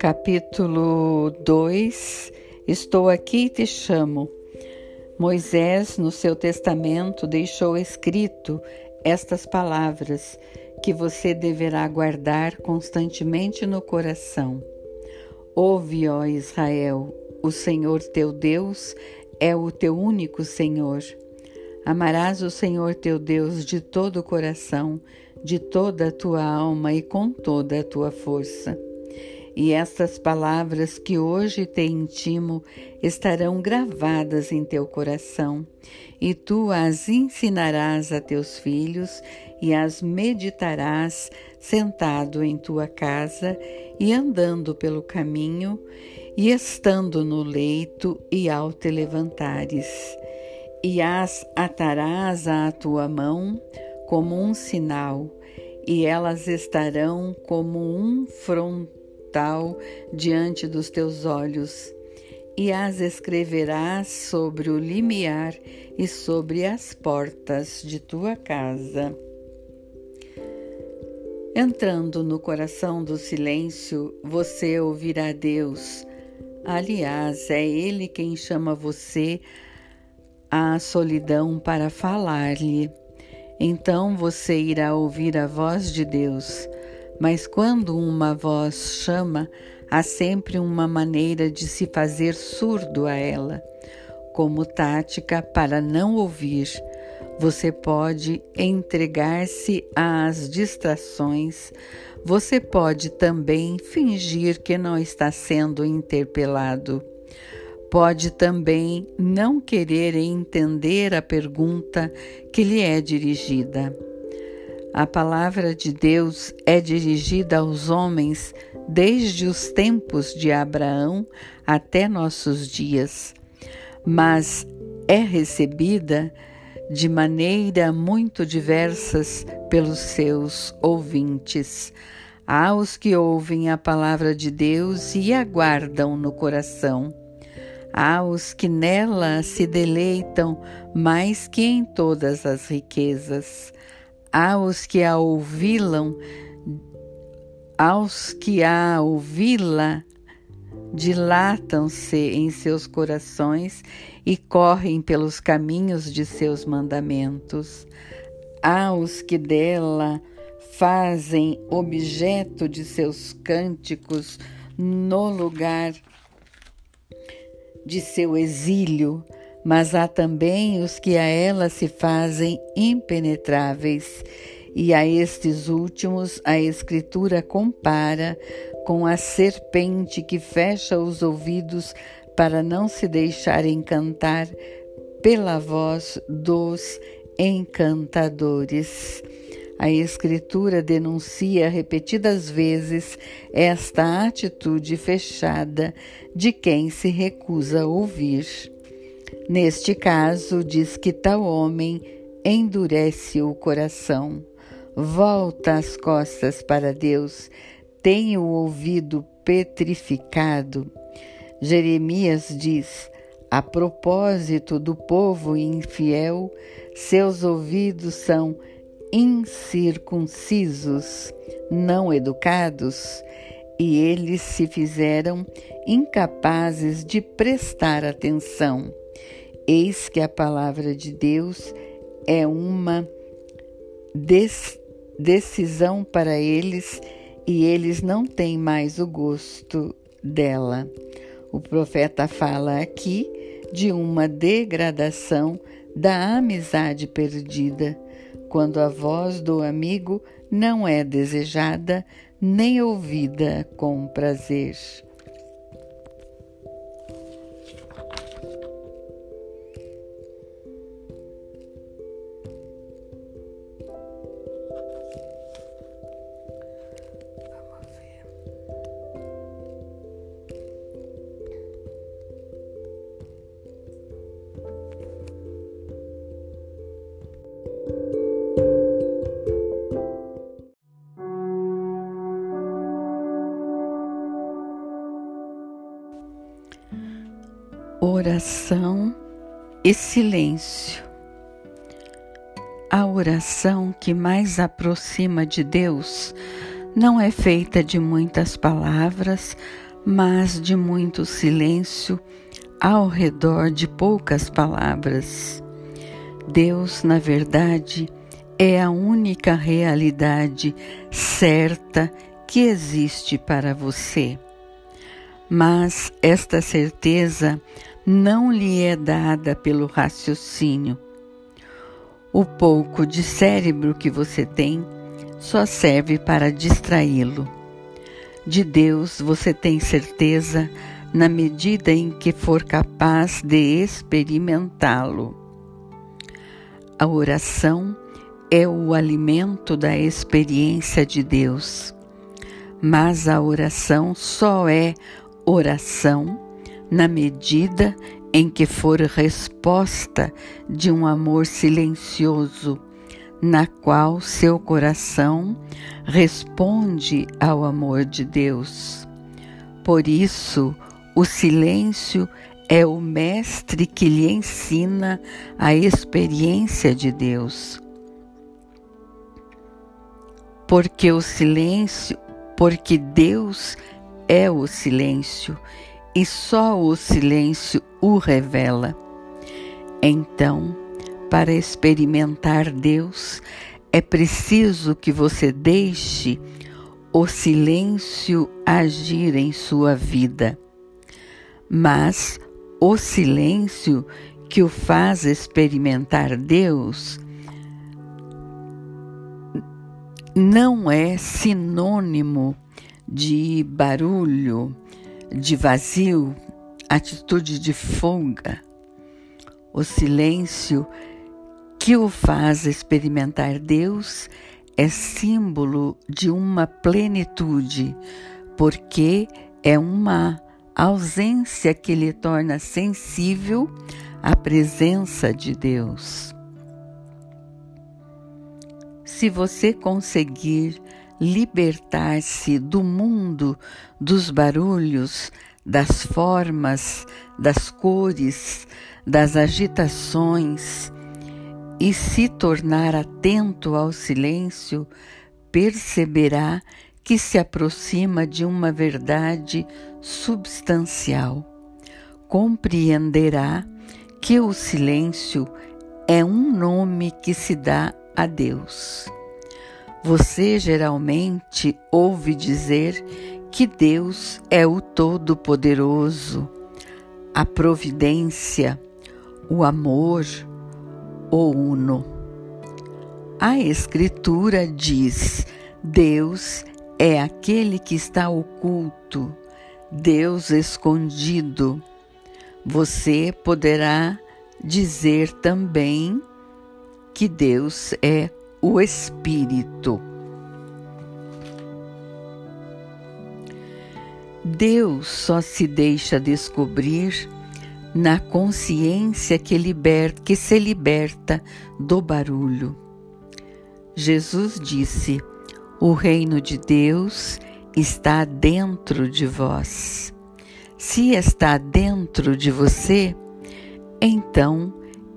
Capítulo 2 Estou aqui e te chamo. Moisés, no seu testamento, deixou escrito estas palavras que você deverá guardar constantemente no coração. Ouve, ó Israel, o Senhor teu Deus é o teu único Senhor. Amarás o Senhor teu Deus de todo o coração, de toda a tua alma e com toda a tua força. E estas palavras que hoje te intimo estarão gravadas em teu coração, e tu as ensinarás a teus filhos e as meditarás sentado em tua casa e andando pelo caminho, e estando no leito e ao te levantares. E as atarás à tua mão como um sinal, e elas estarão como um frontal diante dos teus olhos, e as escreverás sobre o limiar e sobre as portas de tua casa. Entrando no coração do silêncio, você ouvirá Deus. Aliás, é Ele quem chama você à solidão para falar-lhe. Então você irá ouvir a voz de Deus. Mas quando uma voz chama, há sempre uma maneira de se fazer surdo a ela. Como tática para não ouvir, você pode entregar-se às distrações, você pode também fingir que não está sendo interpelado. Pode também não querer entender a pergunta que lhe é dirigida. A palavra de Deus é dirigida aos homens desde os tempos de Abraão até nossos dias, mas é recebida de maneira muito diversas pelos seus ouvintes. Há os que ouvem a palavra de Deus e aguardam no coração Há os que nela se deleitam mais que em todas as riquezas. Há os que a ouvi-la, aos que a ouvi-la dilatam-se em seus corações e correm pelos caminhos de seus mandamentos. Há os que dela fazem objeto de seus cânticos no lugar de seu exílio, mas há também os que a ela se fazem impenetráveis, e a estes últimos a Escritura compara com a serpente que fecha os ouvidos para não se deixar encantar pela voz dos encantadores. A Escritura denuncia repetidas vezes esta atitude fechada de quem se recusa a ouvir. Neste caso, diz que tal homem endurece o coração, volta as costas para Deus, tem o ouvido petrificado. Jeremias diz: a propósito do povo infiel, seus ouvidos são incircuncisos, não educados, e eles se fizeram incapazes de prestar atenção. Eis que a palavra de Deus é uma decisão para eles e eles não têm mais o gosto dela. O profeta fala aqui de uma degradação da amizade perdida quando a voz do amigo não é desejada nem ouvida com prazer. Oração e silêncio. A oração que mais aproxima de Deus não é feita de muitas palavras, mas de muito silêncio ao redor de poucas palavras. Deus, na verdade, é a única realidade certa que existe para você. Mas esta certeza não lhe é dada pelo raciocínio. O pouco de cérebro que você tem só serve para distraí-lo. De Deus você tem certeza na medida em que for capaz de experimentá-lo. A oração é o alimento da experiência de Deus, mas a oração só é oração na medida em que for resposta de um amor silencioso, na qual seu coração responde ao amor de Deus. Por isso, o silêncio é o mestre que lhe ensina a experiência de Deus. Porque o silêncio, porque Deus é o silêncio e só o silêncio o revela. Então, para experimentar Deus, é preciso que você deixe o silêncio agir em sua vida. Mas o silêncio que o faz experimentar Deus não é sinônimo de barulho, de vazio, atitude de folga. O silêncio que o faz experimentar Deus é símbolo de uma plenitude, porque é uma ausência que lhe torna sensível à presença de Deus. Se você conseguir libertar-se do mundo dos barulhos, das formas, das cores, das agitações e se tornar atento ao silêncio, perceberá que se aproxima de uma verdade substancial. Compreenderá que o silêncio é um nome que se dá a Deus. Você geralmente ouve dizer que Deus é o Todo-Poderoso, a providência, o amor, o Uno. A Escritura diz: Deus é aquele que está oculto, Deus escondido. Você poderá dizer também que Deus é o Espírito. Deus só se deixa descobrir na consciência que, liberta, que se liberta do barulho. Jesus disse: O reino de Deus está dentro de vós. Se está dentro de você, então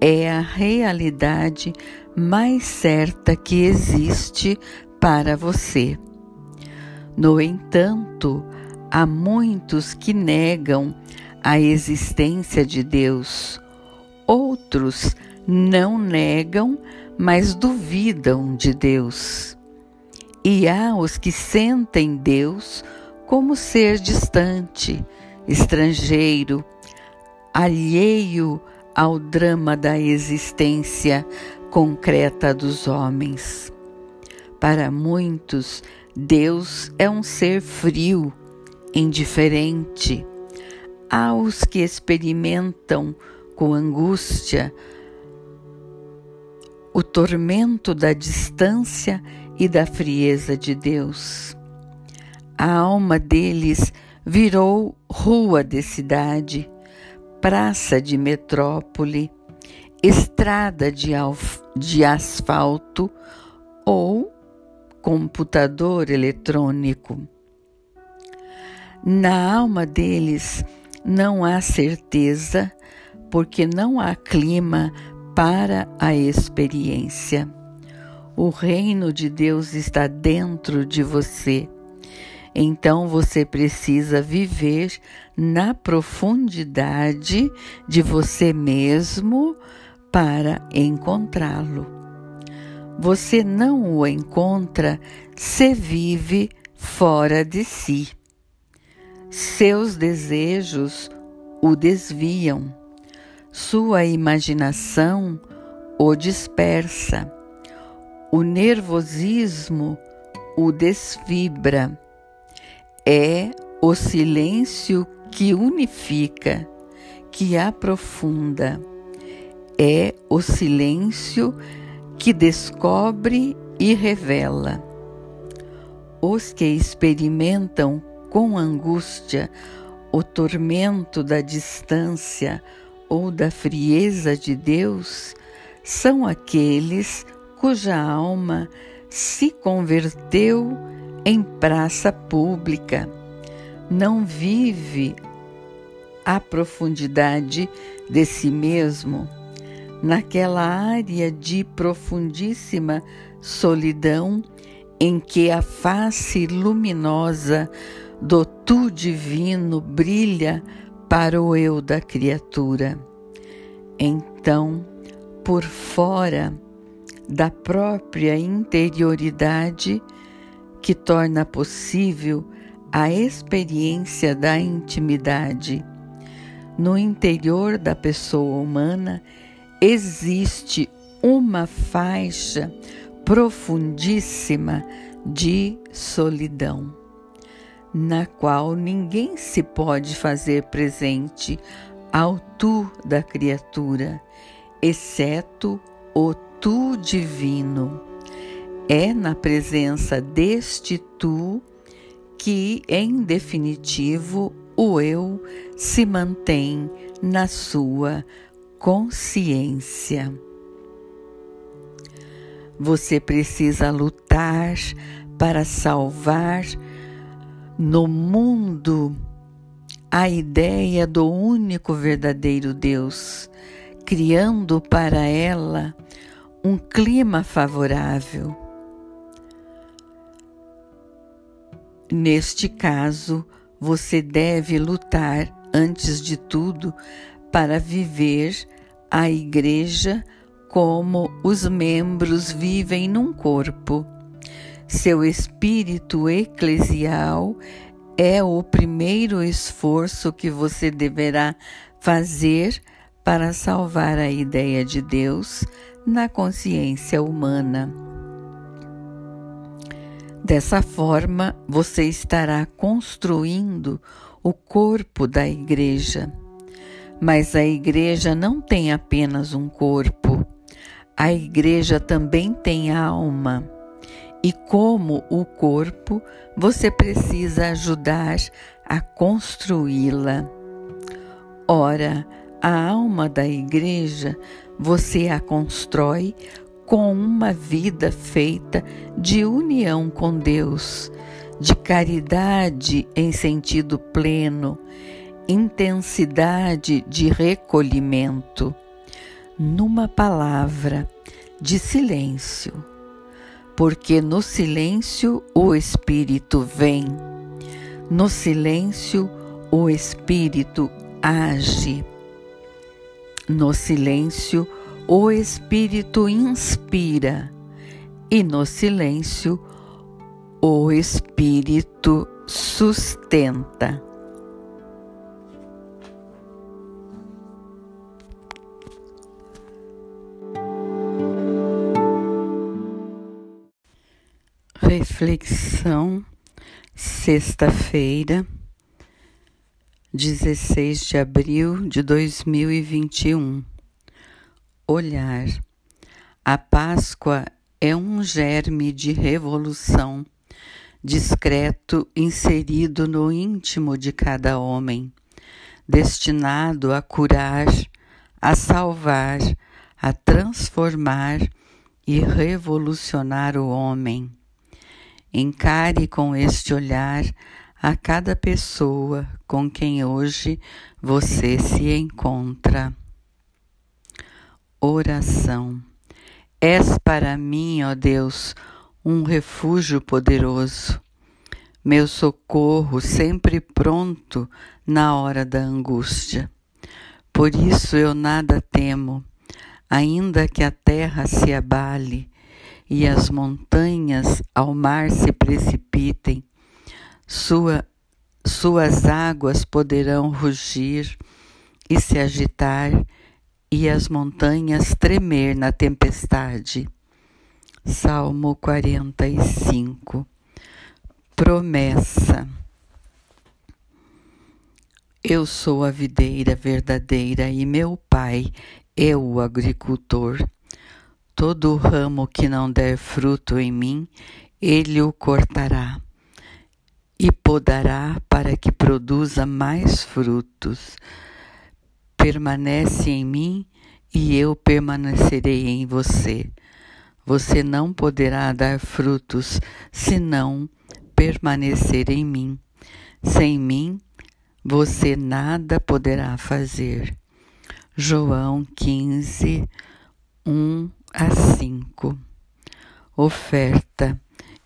é a realidade mais certa que existe para você. No entanto, há muitos que negam a existência de Deus, outros não negam, mas duvidam de Deus. E há os que sentem Deus como ser distante, estrangeiro, alheio ao drama da existência, concreta dos homens. Para muitos, Deus é um ser frio, indiferente. Há os que experimentam com angústia o tormento da distância e da frieza de Deus. A alma deles virou rua de cidade, praça de metrópole, estrada de, de asfalto ou computador eletrônico. Na alma deles não há certeza, porque não há clima para a experiência. O reino de Deus está dentro de você. Então você precisa viver na profundidade de você mesmo para encontrá-lo. Você não o encontra se vive fora de si. Seus desejos o desviam, sua imaginação o dispersa, o nervosismo o desfibra é o silêncio que unifica, que aprofunda. É o silêncio que descobre e revela. Os que experimentam com angústia o tormento da distância ou da frieza de Deus são aqueles cuja alma se converteu em praça pública, não vive a profundidade de si mesmo, naquela área de profundíssima solidão em que a face luminosa do tu divino brilha para o eu da criatura. Então, por fora da própria interioridade, que torna possível a experiência da intimidade. No interior da pessoa humana existe uma faixa profundíssima de solidão, na qual ninguém se pode fazer presente ao tu da criatura, exceto o tu divino. É na presença deste tu que, em definitivo, o eu se mantém na sua consciência. Você precisa lutar para salvar no mundo a ideia do único verdadeiro Deus, criando para ela um clima favorável Neste caso, você deve lutar, antes de tudo, para viver a igreja como os membros vivem num corpo. Seu espírito eclesial é o primeiro esforço que você deverá fazer para salvar a ideia de Deus na consciência humana. Dessa forma, você estará construindo o corpo da igreja. Mas a igreja não tem apenas um corpo, a igreja também tem alma. E como o corpo, você precisa ajudar a construí-la. Ora, a alma da igreja você a constrói com uma vida feita de união com Deus, de caridade em sentido pleno, intensidade de recolhimento, numa palavra, de silêncio, porque no silêncio o Espírito vem, no silêncio o Espírito age, no silêncio o Espírito inspira. E no silêncio o Espírito sustenta. Reflexão, sexta-feira, 16 de abril de 2021 olhar. A Páscoa é um germe de revolução, discreto inserido no íntimo de cada homem, destinado a curar, a salvar, a transformar e revolucionar o homem. Encare com este olhar a cada pessoa com quem hoje você se encontra. Oração. És para mim, ó Deus, um refúgio poderoso. meu socorro sempre pronto na hora da angústia. Por isso eu nada temo, ainda que a terra se abale e as montanhas ao mar se precipitem, sua, suas águas poderão rugir e se agitar, e as montanhas tremer na tempestade. Salmo 45 Promessa Eu sou a videira verdadeira e meu pai é o agricultor. Todo ramo que não der fruto em mim, ele o cortará e podará para que produza mais frutos. Permanece em mim e eu permanecerei em você. Você não poderá dar frutos se não permanecer em mim. Sem mim, você nada poderá fazer. João 15, 1 a 5. Oferta.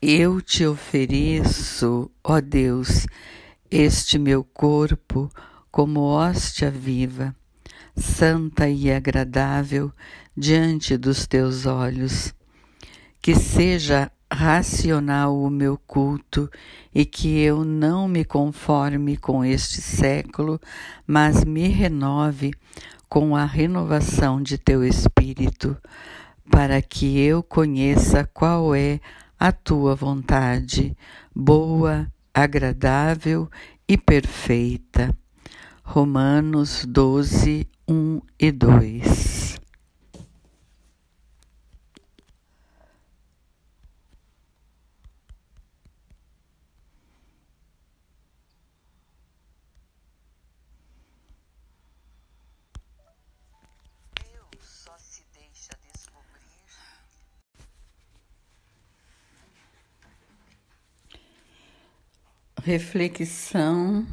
Eu te ofereço, ó Deus, este meu corpo como hóstia viva, santa e agradável diante dos teus olhos. Que seja racional o meu culto e que eu não me conforme com este século, mas me renove com a renovação de teu espírito para que eu conheça qual é a tua vontade, boa, agradável e perfeita. Romanos 12, 1 e 2. Reflexão,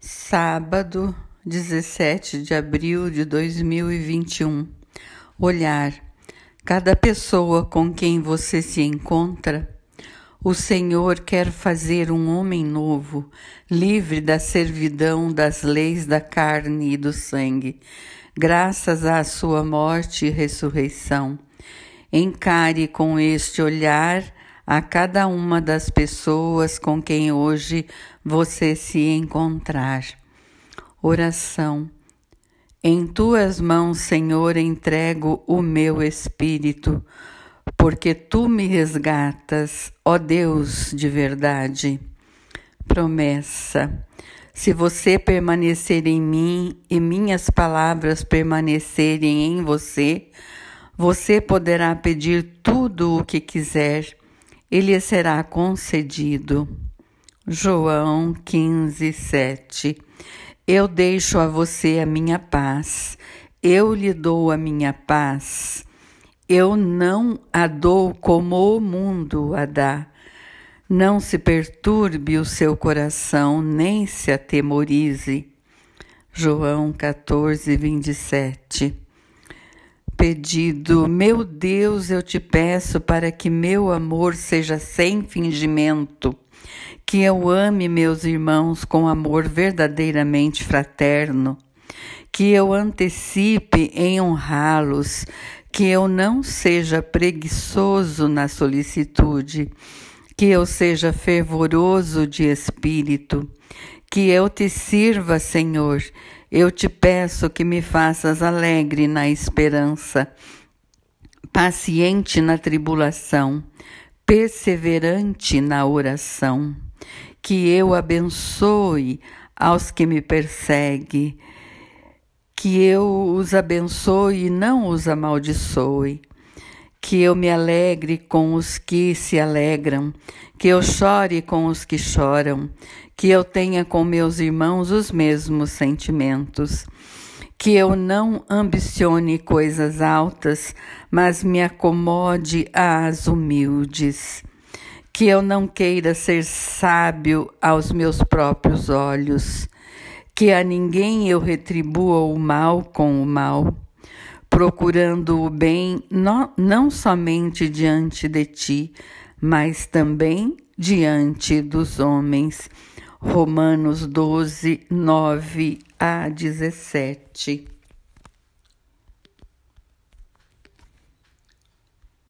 sábado, 17 de abril de 2021. Olhar. Cada pessoa com quem você se encontra, o Senhor quer fazer um homem novo, livre da servidão das leis da carne e do sangue, graças à sua morte e ressurreição. Encare com este olhar a cada uma das pessoas com quem hoje você se encontrar. Oração. Em tuas mãos, Senhor, entrego o meu espírito, porque tu me resgatas, ó Deus de verdade. Promessa. Se você permanecer em mim e minhas palavras permanecerem em você, você poderá pedir tudo o que quiser ele será concedido. João 15, 7. Eu deixo a você a minha paz, eu lhe dou a minha paz. Eu não a dou como o mundo a dá. Não se perturbe o seu coração, nem se atemorize. João 14, 27 pedido: Meu Deus, eu te peço para que meu amor seja sem fingimento, que eu ame meus irmãos com amor verdadeiramente fraterno, que eu antecipe em honrá-los, que eu não seja preguiçoso na solicitude, que eu seja fervoroso de espírito, que eu te sirva, Senhor eu te peço que me faças alegre na esperança, paciente na tribulação, perseverante na oração, que eu abençoe aos que me perseguem, que eu os abençoe e não os amaldiçoe, que eu me alegre com os que se alegram, que eu chore com os que choram, que eu tenha com meus irmãos os mesmos sentimentos, que eu não ambicione coisas altas, mas me acomode às humildes, que eu não queira ser sábio aos meus próprios olhos, que a ninguém eu retribua o mal com o mal, procurando o bem não, não somente diante de ti, mas também diante dos homens. Romanos 12, 9 a 17.